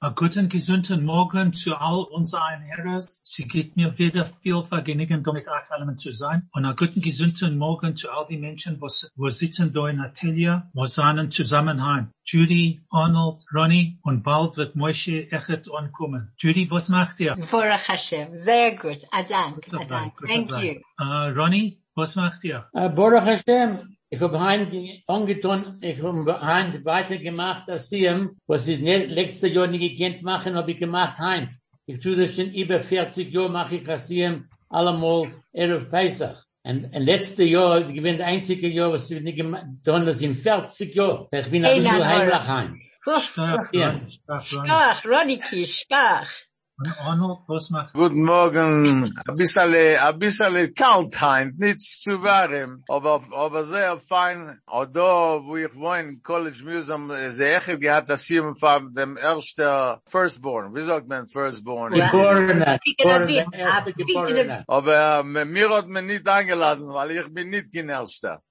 A guten, gesunden Morgen zu all unseren Herren. Sie geht mir wieder viel Vergnügen, damit auch allemen zu sein. Und a guten, gesunden Morgen zu all die Menschen, wo, wo sitzen da in Atelier, wo seinen Zusammenhang. Judy, Arnold, Ronnie und bald wird Moshe echt ankommen. Judy, was macht ihr? Baruch Hashem. Sehr gut. Adank. Sei Adank. Sei Thank you. Uh, Ronnie, was macht ihr? Äh, Baruch Hashem, ich habe heim angetan, ich habe heim weitergemacht, als sie, was ich nicht, letztes Jahr nicht gekannt machen, habe ich gemacht heim. Ich tue das schon über 40 Jahre, mache ich Hashem allemal Erev Pesach. Und, und letzte Jahr, ich bin das einzige Jahr, was ich nicht gemacht habe, das in 40 Jahren. Ich bin ein bisschen heimlich heim. Ja. Ronnie, stark, Guten Morgen. A bissale, a bissale kalt heim, nicht zu warm, aber, aber sehr fein. Und da, wo ich wohne, College Museum, äh, ze der Echel gehad, das hier von dem ersten Firstborn. Wie sagt man Firstborn? Geborener. Aber äh, mir hat man nicht eingeladen, weil ich bin nicht kein Erster.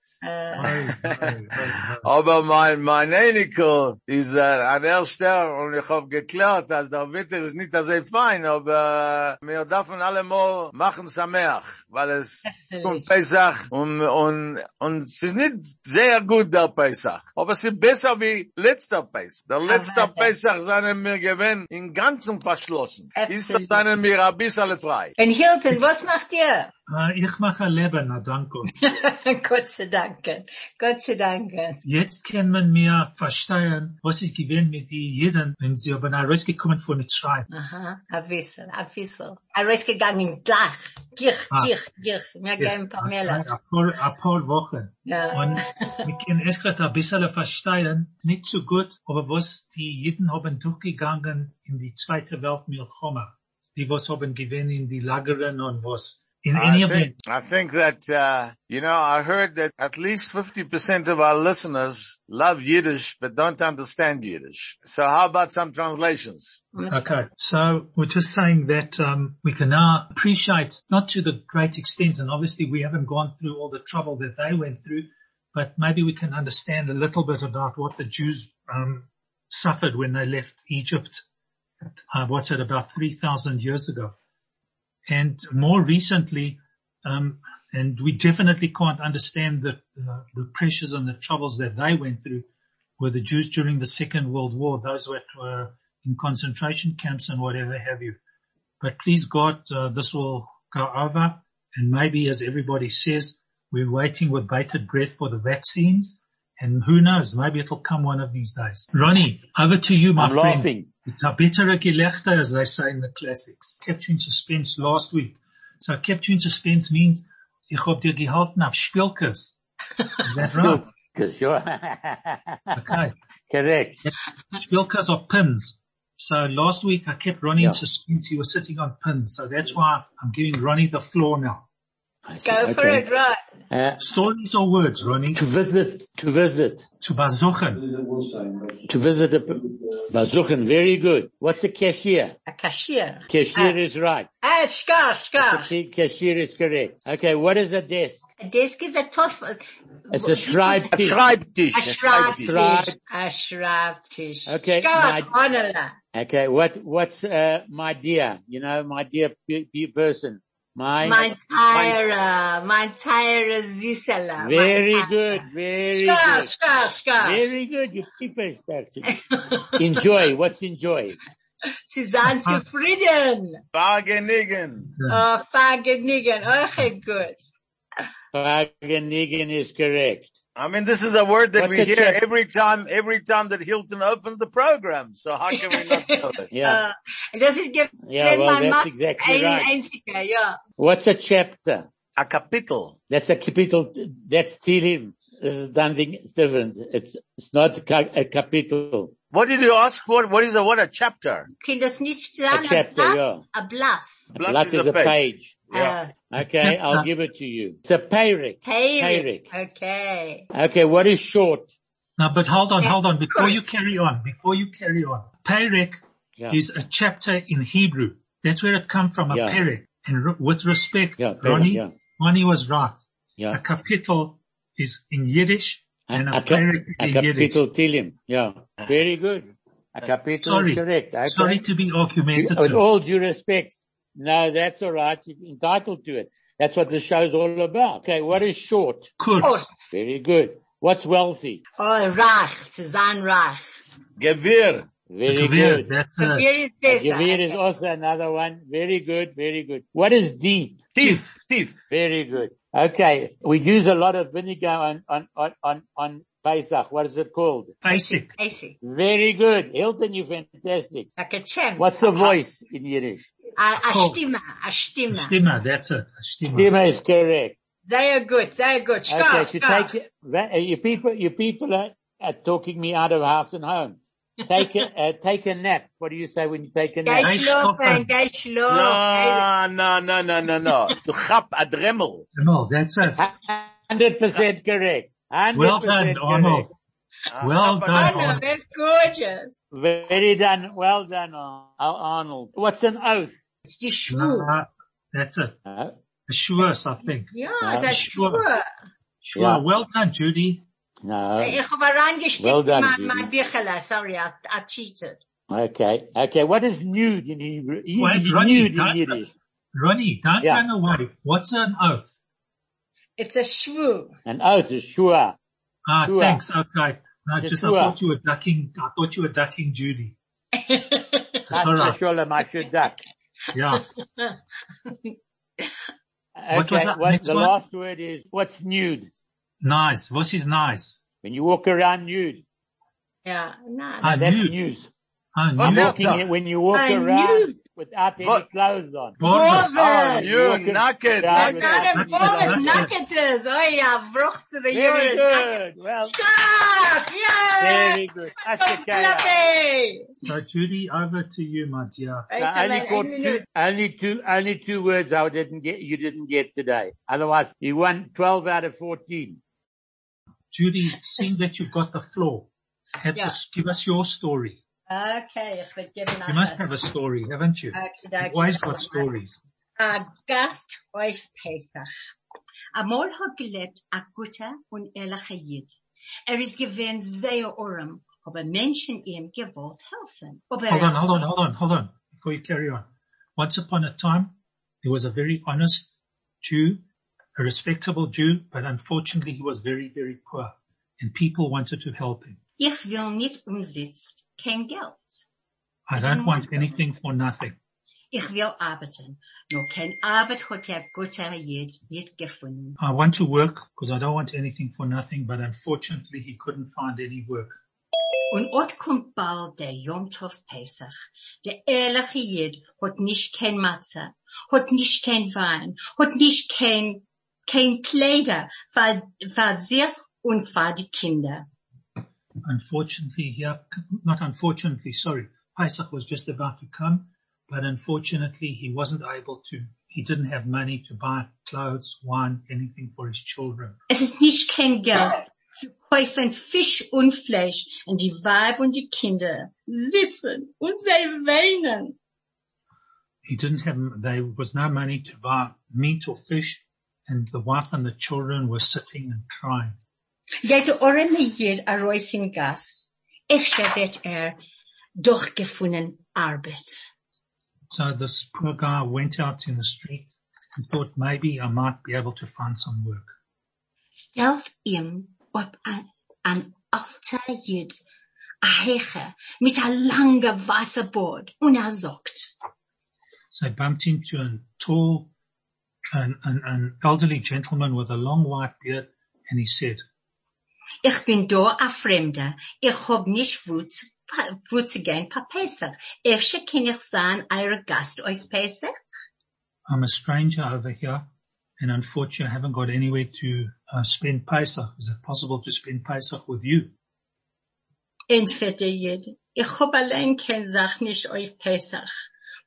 Aber mein, mein Enkel ist äh, ein Erster und ich habe geklärt, dass der Wetter ist nicht so fein, aber äh, wir dürfen alle mal machen Sameach, weil es kommt Pesach und, und, und es ist nicht sehr gut der Pesach, aber es ist besser wie letzter Pesach. Der letzte Pesach seien wir gewinn in ganzem verschlossen. Ist Absolut. seien wir ein bisschen frei. Und Hilton, was macht ihr? Äh, ich mache Leben, na danke. Gott sei Dank. Gott sei Dank. Jetzt kann man mir verstehen, was ist gewesen mit die Jeden, wenn sie aber rausgekommen von der Schreib. Aha, ein bisschen, ein bisschen. Er ist gegangen gleich. Gich, Ah. gich, gich. Wir gehen Pamela. Ein paar, ein paar Wochen. Ja. Und wir können erst gerade ein bisschen verstehen, nicht so gut, aber was die Jeden haben durchgegangen in die zweite Weltmilchoma. Die was haben gewesen in die Lageren und was. In any I event. think, I think that, uh, you know, I heard that at least 50% of our listeners love Yiddish but don't understand Yiddish. So how about some translations? Okay. So we're just saying that um, we can now appreciate, not to the great extent, and obviously we haven't gone through all the trouble that they went through, but maybe we can understand a little bit about what the Jews um, suffered when they left Egypt. Uh, what's it, about 3,000 years ago. And more recently, um, and we definitely can't understand the, uh, the pressures and the troubles that they went through were the Jews during the Second World War, those that were in concentration camps and whatever have you. But please God, uh, this will go over and maybe as everybody says, we're waiting with bated breath for the vaccines and who knows, maybe it'll come one of these days. Ronnie, over to you, my I'm friend. laughing. It's a better Gelächter, as they say in the classics. Kept you in suspense last week. So kept you in suspense means, ich hab dir gehalten auf Spielkes. Is that right? Good, Sure. Okay. Correct. Spielkes are pins. So last week I kept Ronnie in suspense. He was sitting on pins. So that's why I'm giving Ronnie the floor now. I see. Go for it, right. Uh, Stories or words, Ronnie? to visit, to visit, To bazuchen. to visit a Bazuchen. Very good. What's a cashier? A cashier. Cashier is right. Ah, skach, skach. The Cashier is correct. Okay, what is a desk? A desk is a tough, a It's a schreibtisch. Schreibtisch. Schreibtisch. Schreib- A Schreibtisch. Okay, Skach, my- Okay, what, what's, uh, my dear, you know, my dear pe- pe- person? My, Mein Teire, mein Teire Zisela. very good, very Skach, good. skach, skach. Very good, you keep it. that's- Enjoy, what's enjoy? Sie sein zufrieden. Vergnügen. Oh, vergnügen. Okay, gut. Vergnügen is correct. I mean, this is a word that What's we hear check? every time, every time that Hilton opens the program. So how can we not know it? Yeah, Uh, das ist ge- yeah, well, mein that's exactly right. einziger, ja. What's a chapter? A capital. That's a capital, that's Tilim. This is something different. It's, it's not a ca- a capital. What did you ask for? What is a, what a chapter? Kann das nicht A sein? chapter, Blatt? yeah. A Blatt. A Blatt blatt is is a a page. Page. Uh, Okay, I'll give it to you. It's a payrik. Payrik. Okay. Okay, what is short? Now, but hold on, hold on. Before you carry on, before you carry on, Perek Yeah. is a chapter in Hebrew. That's where it comes from, a Yeah. Perek. And r- with respect, Yeah, Perek, Ronnie, yeah. Ronnie was right. A capital is in Yiddish and a, A, ca- Perek is a in Yiddish. capital Tilim. Yeah. Very good. A capital Sorry. is correct. Okay. Sorry to be With all due respect. No, that's all right. You're entitled to it. That's what the show's all about. Okay, what is short? Kurz. Very good. What's wealthy? Oh, Rach. Zu sein Rach. Gewir. Very Gewir, good. That's Where is this? Gevir is also another one. Very good, very good. What is deep? Tief, tief. Very good. Okay, we use a lot of vinegar on, on, on, on, on Pesach. What is it called? basic. Basic. Very good. Hilton, you're fantastic. Like a chem. What's the voice in Yiddish? A, a Oh. Stimme. A Stimme. Stimmer, that's it. A Stimmer. Stima is correct. They are good. They are good. Okay, Schkaf, to take, that- uh, you people, you people are, are talking me out of house and home. Take a, uh, take a nap. What do you say when you take a Geh nap? schlafen. Geh schlafen. No, no, no, no, no, no. Du chap a dremel. No, that's it. Hundred percent correct. 100% Well done, Arnold. Well Oh, done, no, Arnold. that's gorgeous. Very done. Well done, Arnold. What's an oath? It's die Schwur. No, that's it. Uh, A Shuas, I think. Yeah, Ja, das ist Schwur. Schwur. Sure. Yeah. Well done, Judy. no. Ich habe reingestickt Well done, in Judy. mein Büchele. Sorry, I, I cheated. Okay. Okay. What is nude in Hebrew? Wait, Ronnie, nude in don't- Yiddish. Ronnie, don't Yeah. run away. What's an oath? It's a Schwur. An oath is shua. Ah, Shua. thanks. Okay. No, The just I thought you were ducking. I thought you were ducking Judy. Chas all right. v'sholem, I should duck. Yeah. Okay. What was that what- next the one? last word is what's nude? Nice. What is nice? When you walk around nude. Yeah, nein. Ah, That's nude. news. Oh, Was nude. Walking it when you walk Ah, around nude. Without any What? clothes on. Gorgeous. Oh, you Walking naked, around I naked. got Naked, him Boris naked. Oh yeah, bruch to the Very urine. good. Well, Stop! Yeah! very good. Ashtakaya. Fluffy! So Judy, over to you, my dear. Weet Now, only, caught two, only two, only two words I didn't get, you didn't get today. Otherwise, you won 12 out of 14. Judy, seeing that you've got the floor, have Yeah. us, give us your story. Okay, ich will geben You must have a story, haven't you? Okay, always got stories. A Gast auf Pesach. Amol hat gelebt a guter und ehrlicher Jid. Er ist gewesen sehr arm, aber Menschen ihm gewollt helfen. Aber Hold on, hold on, hold on, hold on, before you carry on. Once upon a time, there was a very honest Jew, a respectable Jew, but unfortunately he was very, very poor, and people wanted to help him. Ich will nicht umsitzt, kein Geld. I don't want anything for nothing. Ich will arbeiten. Nur kein Arbeit hat der guter Jid nicht gefunden. I want to work because I don't want anything for nothing, but unfortunately he couldn't find any work. Und ort kommt bald der Yom Tov Pesach. Der ehrliche Jid hat nicht kein Matze, hat nicht kein Wein, hat nicht kein, kein Kleider für, für sich und für die Kinder. Unfortunately, here, not unfortunately, sorry, Pesach was just about to come, but unfortunately he wasn't able to, he didn't have money to buy clothes, wine, anything for his children. Es ist nicht kein Geld zu kaufen Fisch und Fleisch und die Weib und die Kinder sitzen und sie weinen. He didn't have, there was no money to buy meat or fish, and the wife and the children were sitting and crying. Geht der arme Jid a Reus in Gas. Efter wird er durchgefunden Arbeit. So this poor guy went out in the street and thought maybe I might be able to find some work. stellt ihm ob ein, ein alter Jid a Heche mit a langer weißer Bord und er sagt, So I bumped into a tall, an, an, an elderly gentleman with a long white beard and he said, ich bin da a Fremder, ich hab nicht Wutz, wo zu gehen pa Pesach. Efter kann ich sein eure Gast auf Pesach? I'm a stranger over here and unfortunately I haven't got anywhere to uh, spend Pesach. Is it possible to spend Pesach with you? Entweder ich hab allein kein Sach nicht auf Pesach.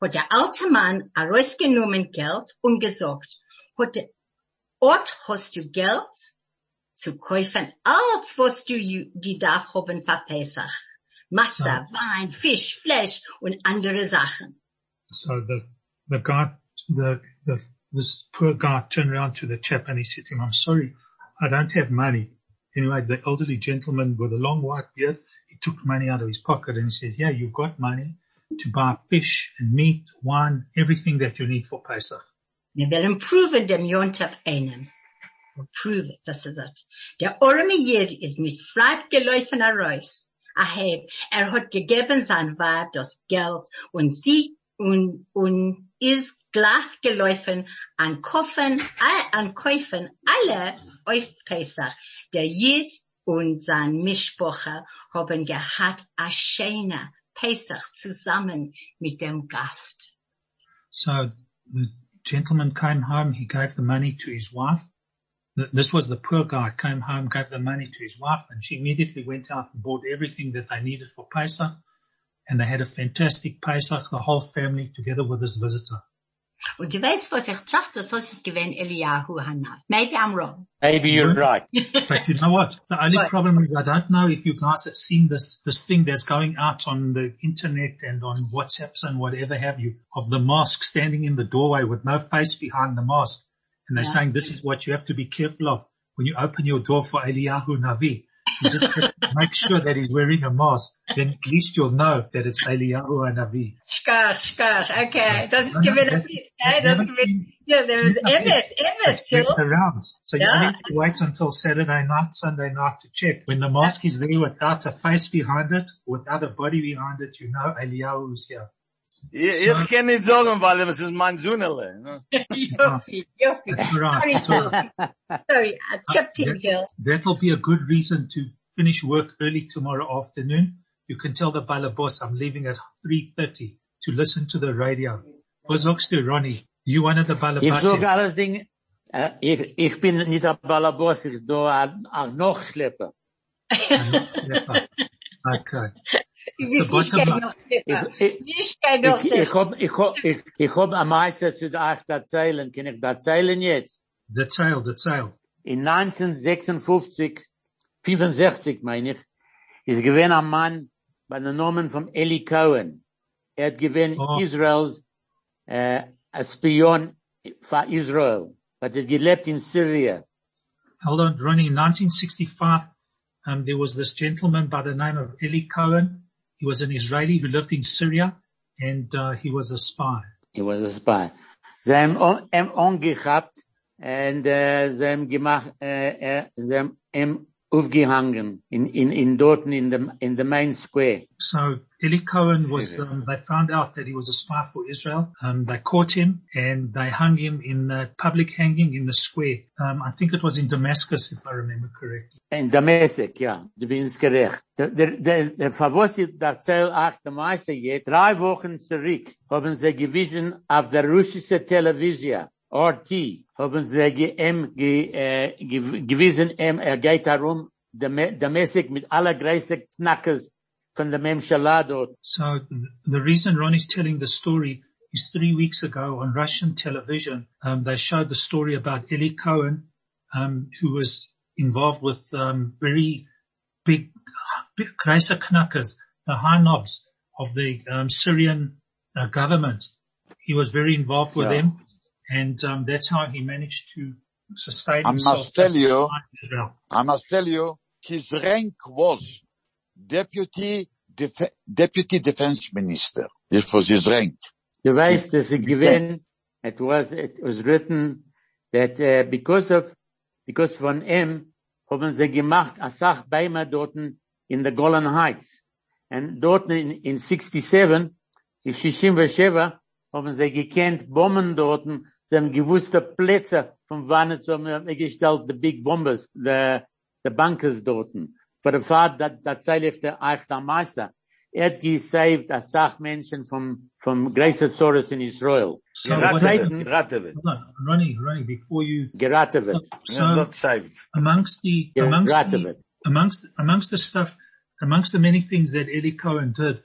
hat der alte Mann herausgenommen Geld und gesagt, der- Ort hast du Geld zu kaufen, als was du die darf haben für Pesach. Masse. Wein, Fisch, Fleisch und andere Sachen. So the, the guy, the, the, this poor guy turned around to the chap and he said to him, I'm sorry, I don't have money. Anyway, the elderly gentleman with a long white beard, he took money out of his pocket and he said, yeah, you've got money to buy fish and meat, wine, everything that you need for Pesach. Wir wollen proven dem Jontef einem. Prove it, das ist es. Der arme Jid ist mit Fleib gelaufen heraus. Er hat gegeben sein das Geld und sie und, und ist gelaufen an an Käufen alle auf Pesach. Der Jid und sein haben gehabt a schöne Pesach zusammen mit dem Gast. So the gentleman came home, he gave the money to his wife. Th- This was the poor guy, came home, gave the money to his wife, and she immediately went out and bought everything that they needed for Pesach. And they had a fantastic Pesach, the whole family together with this visitor. Und du weißt, was ich trachte, das ist gewesen Eliyahu Hanav. Maybe I'm wrong. Maybe you're Mhm. right. But you know what? The only What? problem is I don't know if you guys have seen this, this thing that's going out on the internet and on WhatsApps and whatever have you of the mask standing in the doorway with no face behind the mask. And they're Yeah. saying this is what you have to be careful of when you open your door for Eliyahu Navi. You just have to make sure that he's wearing a mask. Then at least you'll know that it's Eliyahu Navi. Schkach, schkach, okay. Ist No, no, gewesen, that- okay, das ist gewesen, yeah, there was Emes, Check Phil. the. So you Yeah. only have to wait until Saturday night, Sunday night to check. When the mask is there without a face behind it, without a body behind it, you know Eliyahu is here. Ich, ich kann nicht sagen, weil es ist mein Sohnele. ne? Yuppie, yuppie. Sorry, Sorry, I chipped in, Phil. that'll be a good reason to finish work early tomorrow afternoon. You can tell the Balabos I'm leaving at 3.30 to listen to the radio. Was sagst du, Ronnie? You one of the Ich sag Balabati? alles Ding, äh, ich, ich bin nicht ein Balabos, ich do ein, ein Nachschlepper. Okay. Du bist The nicht bottom kein line- Noch-Flipper. Ich, ich, Nicht kein ich, ich Noch-Flipper. hab, ich hab, ich, ich am meisten zu euch erzählen. Kann ich erzählen jetzt? The tail, the. In 1956, 65 meine ich, ist gewesen ein Mann bei dem Namen von Eli Cohen. Er hat gewesen Oh. Israels, äh, ein Spion für Israel. Hat er gelebt in Syria. Hold on, Ronnie. In 1965, um, there was this gentleman by the name of Eli Cohen. He was an Israeli who lived in Syria, and uh, he was a spy. He was a spy. Gemacht, aufgehangen in, in, in dort in the, in the main square. So Eli Cohen was. Um, they found out that he was a spy for Israel. Um, they caught him and they hung him in the public hanging in the square. Um, I think it was in Damascus, if I remember correctly. In Damasik, ja, du bist gerecht. Der, der, der, Verwurst, der auch der Meister jetzt, drei Wochen zurück haben sie gewiesen auf der russische Television, RT, haben sie ge, äh, ge, gewiesen, ihm, er geht darum, Damasik mit aller größten Knackers von der dort. So the reason Ron is telling the story is three weeks ago on Russian television, um, they showed the story about Eli Cohen, um, who was involved with um, very big, big Knackers, the high knobs of the um, Syrian uh, government. He was very involved with Yeah. them, and um, that's how he managed to sustain I himself. must tell you, in Israel. I must tell you, his rank was deputy, def- deputy defense minister. This was his rank. Du weißt, dass es gewesen, it was, it was written that uh, because of, because von ihm haben sie gemacht, a Sach Beimer dorten in the Golan Heights. And dort in, in 67, in Shishim Vesheva, haben sie gekannt, Bomben dorten, sie haben gewusste Plätze, von wann es haben wir gestellt, the big bombers, the, the bunkers dorten. For the fact that, that zeiligt der Eich der Meister. Er hat gesaved a Sach Menschen vom, vom Grace Zorus in Israel. So Geraten what wird, happened, geraten wird. hold on, Ronnie, Ronnie, before you, Geraten so Ja, Not saved. amongst the, amongst Geraten the, amongst amongst the stuff, amongst the many things that Eli Cohen did,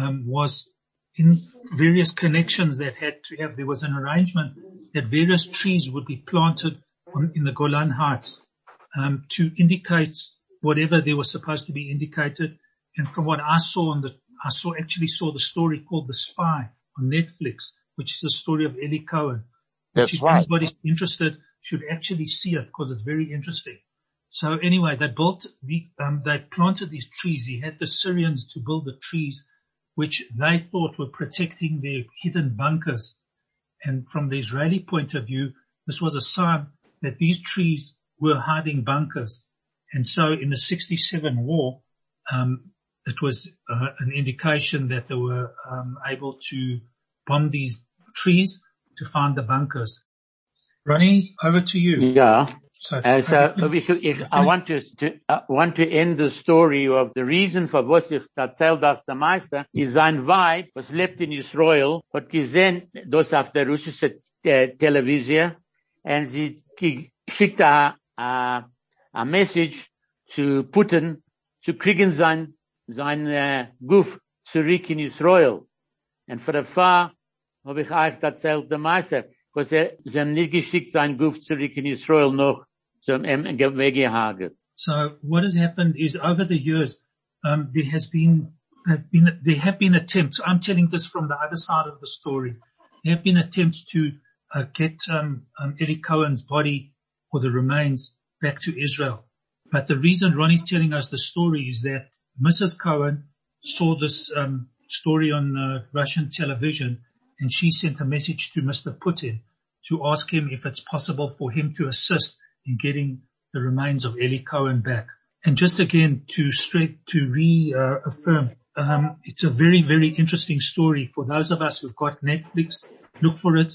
um, was in various connections that had to have, there was an arrangement that various trees would be planted on, in the Golan Heights um, to indicate whatever they were supposed to be indicated. And from what I saw on the, I saw actually saw the story called The Spy on Netflix, which is the story of Eli Cohen. That's if right. anybody interested should actually see it because it's very interesting. So anyway, they built the, um, they planted these trees. He had the Syrians to build the trees, which they thought were protecting their hidden bunkers. And from the Israeli point of view, this was a sign that these trees were hiding bunkers. And so in the 67 war, um, it was uh, an indication that they were um, able to bomb these trees to find the bunkers. Ronnie, over to you. Yeah. So, Uh, so ich, ich, I want to, to I want to end the story of the reason for was ich erzählt auf der Meister ist sein Weib, was lebt in Israel, hat gesehen, das auf der russische äh, Television, and sie schickt a, a, a message to Putin, zu kriegen sein, sein äh, Guf zurück in Israel. Und für der Fall habe ich euch erzählt der Meister, was er, sie nicht geschickt sein Guf zurück in Israel noch zum em weggehaget. So what has happened is over the years, um, there has been, have been, there have been attempts. I'm telling this from the other side of the story. There have been attempts to uh, get um, um, Eddie Cohen's body or the remains back to Israel. But the reason Ronnie's telling us the story is that Mrs. Cohen saw this um, story on uh, Russian television, and she sent a message to Mr. Putin to ask him if it's possible for him to assist in getting the remains of Eli Cohen back. And just again to straight to reaffirm, um, it's a very very interesting story for those of us who've got Netflix. Look for it.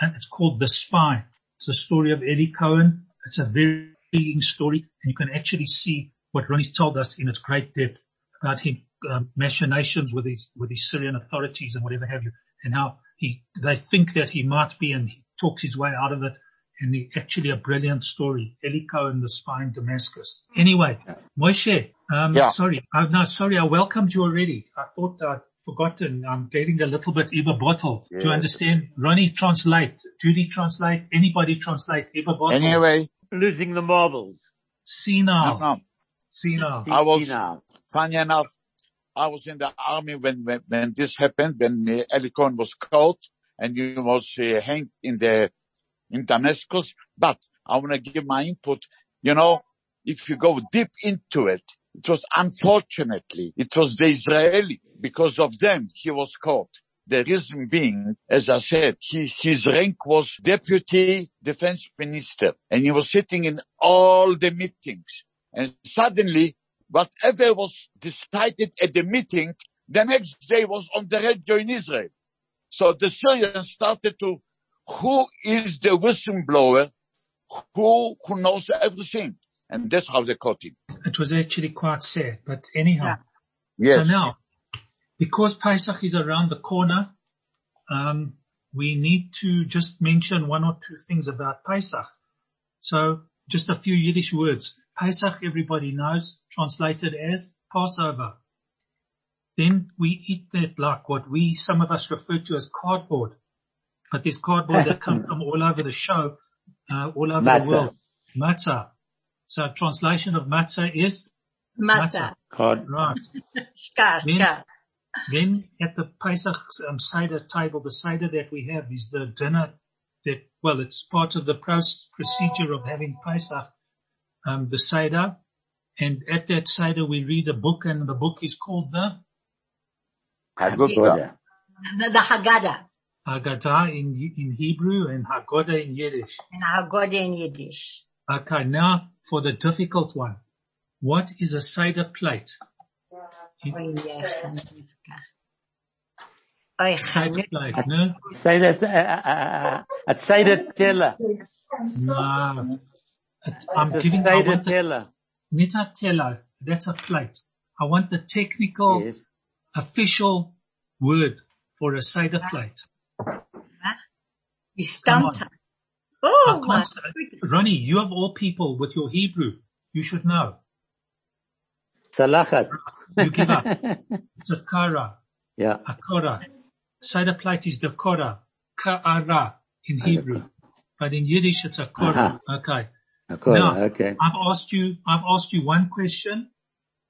And It's called The Spy. It's a story of Eli Cohen. It's a very intriguing story, and you can actually see what Ronnie told us in its great depth about his um, machinations with his with his Syrian authorities and whatever have you, and how he they think that he might be, and he talks his way out of it. And he, actually a brilliant story, Eli Cohen, the spy in Damascus. Anyway, Moshe, um, Yeah. sorry, uh, no, sorry, I welcomed you already. I thought I'd forgotten. I'm getting a little bit Iba bottle. Do you understand? Ronnie translate, Judy translate, anybody translate Iba bottle. Anyway, Losing the marbles. Senile, no, no. senile. I was- Now. funny enough, I was in the army when, when, when this happened, when uh, Eli was caught and he was uh, hanged in the, in Damascus. But I want to give my input. You know, if you go deep into it, it was unfortunately, it was the Israeli. Because of them, he was caught. The reason being, as I said, he, his rank was deputy defense minister and he was sitting in all the meetings. And suddenly whatever was decided at the meeting, the next day was on the radio in Israel. So the Syrians started to, who is the whistleblower? Who, who knows everything? And that's how they caught him. It was actually quite sad, but anyhow. Yes. So now, because Pesach is around the corner, um, we need to just mention one or two things about Pesach. So just a few Yiddish words. Pesach, everybody knows, translated as Passover. Then we eat that like what we, some of us refer to as cardboard. But there's cardboard that come from all over the show, uh, all over Matzah. the world. Matzah. So translation of matzah is Matzah. Card right. Shkar, Then- shkar. Then at the Pesach um, Seder table, the Seder that we have is the dinner that, well, it's part of the process, procedure of having Pesach, um, the Seder. And at that Seder we read a book and the book is called the Haggadah. The, the Haggadah. Haggadah in, in Hebrew and Haggadah in Yiddish. And Haggadah in Yiddish. Okay, now for the difficult one. What is a Seder plate? Oy, Chanukah. Oy, Seder Chanukah. plate, no? Say that, uh, uh, uh, say that teller. No. I'm It's giving, I say want that the teller. Nita teller, that's a plate. I want the technical, Yes. official word for a Seder plate. You Come stumped her. Oh, my goodness. Ronnie, you of all people with your Hebrew, you should know. Salachat. You give up. It's a kara, yeah. a kara. Seder plate is the Korah, Ka'ara in Hebrew. But in Yiddish it's a Korah. Okay. Korah, Now, okay. I've asked you, I've asked you one question,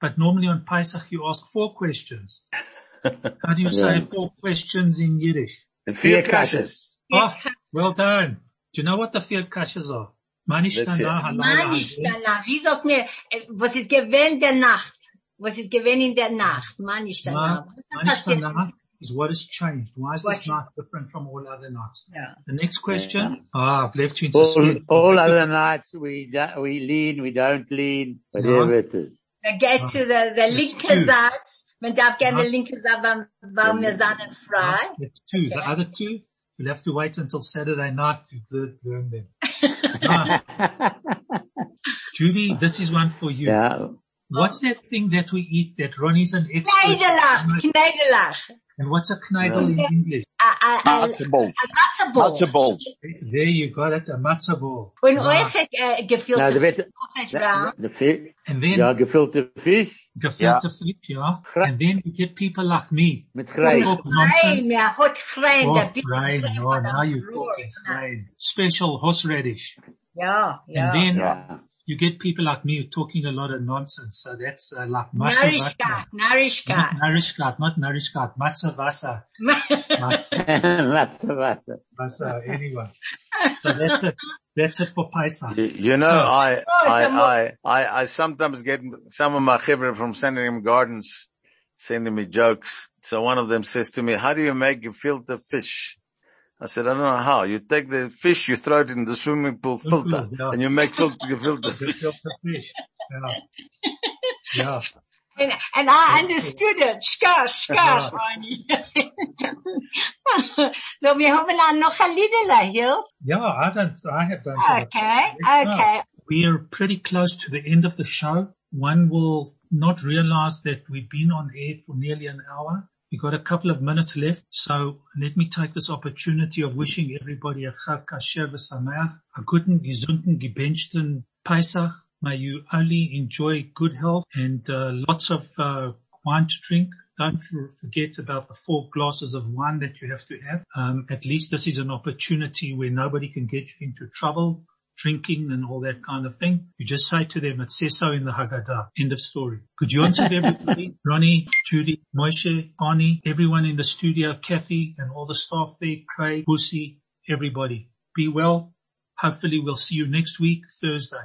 but normally on Pesach you ask four questions. How do you say four questions in Yiddish? Vier kashes. Oh, well done. Do you know what the vier kashas are? That's it. Manishtanah, halal, Mann, ich hagel. danach. Wie sagt mir, was ist gewesen der Nacht? Was ist gewesen in der Nacht? Mann, ich danach. Manishtanah is what has changed. Why is What- this night different from all other nights? Ja. The next question. Ah, I've left you into All, all other nights we, we lean, we don't lean, whatever Ja. it is. Er geht zu der, der linke two. Seite. Man darf gerne Ja. linke Seite, weil, weil wir sind frei. That's two. The other two, you'll have to wait until Saturday night to learn, learn them. Judy, this is one for you. Yeah. What's that thing that we eat that Ronnie's an expert? Kneidelach, Kneidelach. And what's a kneidel in English? A, a, a, Matzo balls. a Matzo Matzo. There you got it, a matzah ball. Und Ah, euch hat Now gefüllte the better, Sausage the, the fish, And then ja, gefüllte Fisch gefilte fish, yeah. And then you get people like me. mit who Kreis. talk Nein, nonsense. mir hat Freien, Oh, bitte rain, Freien no, von der now you're talking rain. Special horseradish. Ja, ja. And then Ja. You get people like me talking a lot of nonsense. So that's uh, like matzah Narishkeit, Not Narishkeit. Narishkat, not Narishkat, matzah vasa. Matze Vasa, anyway. So that's it. That's it for Pesach. You, you know, So- I, Oh, I, I, I, I sometimes get some of my children from Sending him Gardens sending me jokes. So one of them says to me, how do you make gefilte fish? I said, I don't know how. You take the fish, you throw it in the swimming pool filter, yeah. and you make filter, gefilte fish. Gefilte fish. Yeah. Yeah. And, and I understood it. Skash, skash, Ronnie. so wir haben dann noch ein Liedele hier. Yeah, I don't, I have done Okay, okay. We are pretty close to the end of the show. One will not realize that we've been on air for nearly an hour. We've got a couple of minutes left. So let me take this opportunity of wishing everybody a Chag Kasher v'Sameach, a guten, gesunden, gebenchten Pesach. May you only enjoy good health and uh, lots of uh, wine to drink. Don't forget about the four glasses of wine that you have to have. Um, at least this is an opportunity where nobody can get you into trouble, drinking and all that kind of thing. You just say to them, it says so in the Haggadah. End of story. Good Yontif, everybody. Ronnie, Judy, Moshe, Bonnie, everyone in the studio, Kathy and all the staff there, Craig, Bussy, everybody. Be well. Hopefully we'll see you next week, Thursday.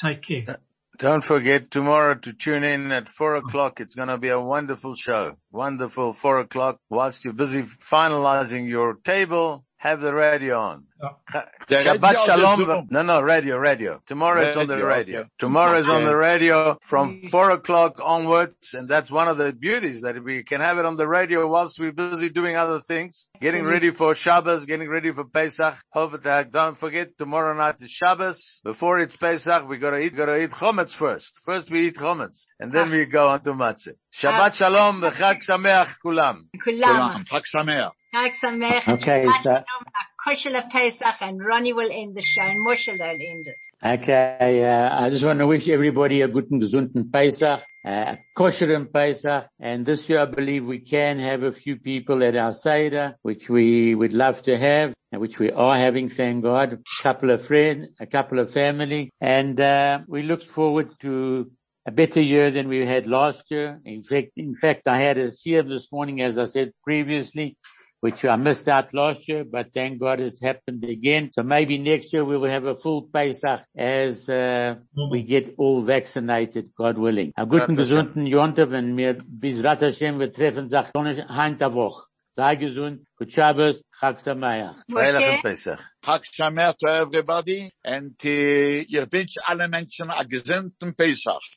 Take care. Uh, don't forget tomorrow to tune in at four o'clock. It's going to be a wonderful show. Wonderful four o'clock. Whilst you're busy finalizing your table, have the radio on. Yeah. Cha- The Shabbat or Shalom. No, no, radio, radio. Tomorrow it's on the Radio, radio. okay. Tomorrow is on the radio from four o'clock onwards. And that's one of the beauties that we can have it on the radio whilst we're busy doing other things. Getting ready for Shabbos, getting ready for Pesach. Hope that, don't forget tomorrow night is Shabbos. Before it's Pesach, we gotta eat, gotta eat chometz first. First we eat chometz. And then ah. we go on to matzah. Shabbat ah. Shalom, v'chag sameach kulam. Kulam. Chag Sameach. Okay, so- Pesach, and Ronnie will end the show, and Moshe will end it. Okay, uh, I just want to wish everybody a guten, gesunden Pesach, uh, a kosheren Pesach, and this year I believe we can have a few people at our Seder, which we would love to have, and which we are having, thank God, a couple of friends, a couple of family, and, uh, we look forward to a better year than we had last year. In fact, in fact, I had a seer this morning, as I said previously, which I missed out last year, but thank God it's happened again. So maybe next year we will have a full Pesach as uh, we get all vaccinated, God willing. A guten, gesunden Jontov und mir bis Rat Hashem wir treffen sich heint a Woche. Sei gesund, gut Shabbos, Chag Samayach. Freilich Moshe, und Pesach. Chag Sameach to everybody. And uh, ich wünsche alle Menschen a gesunden Pesach.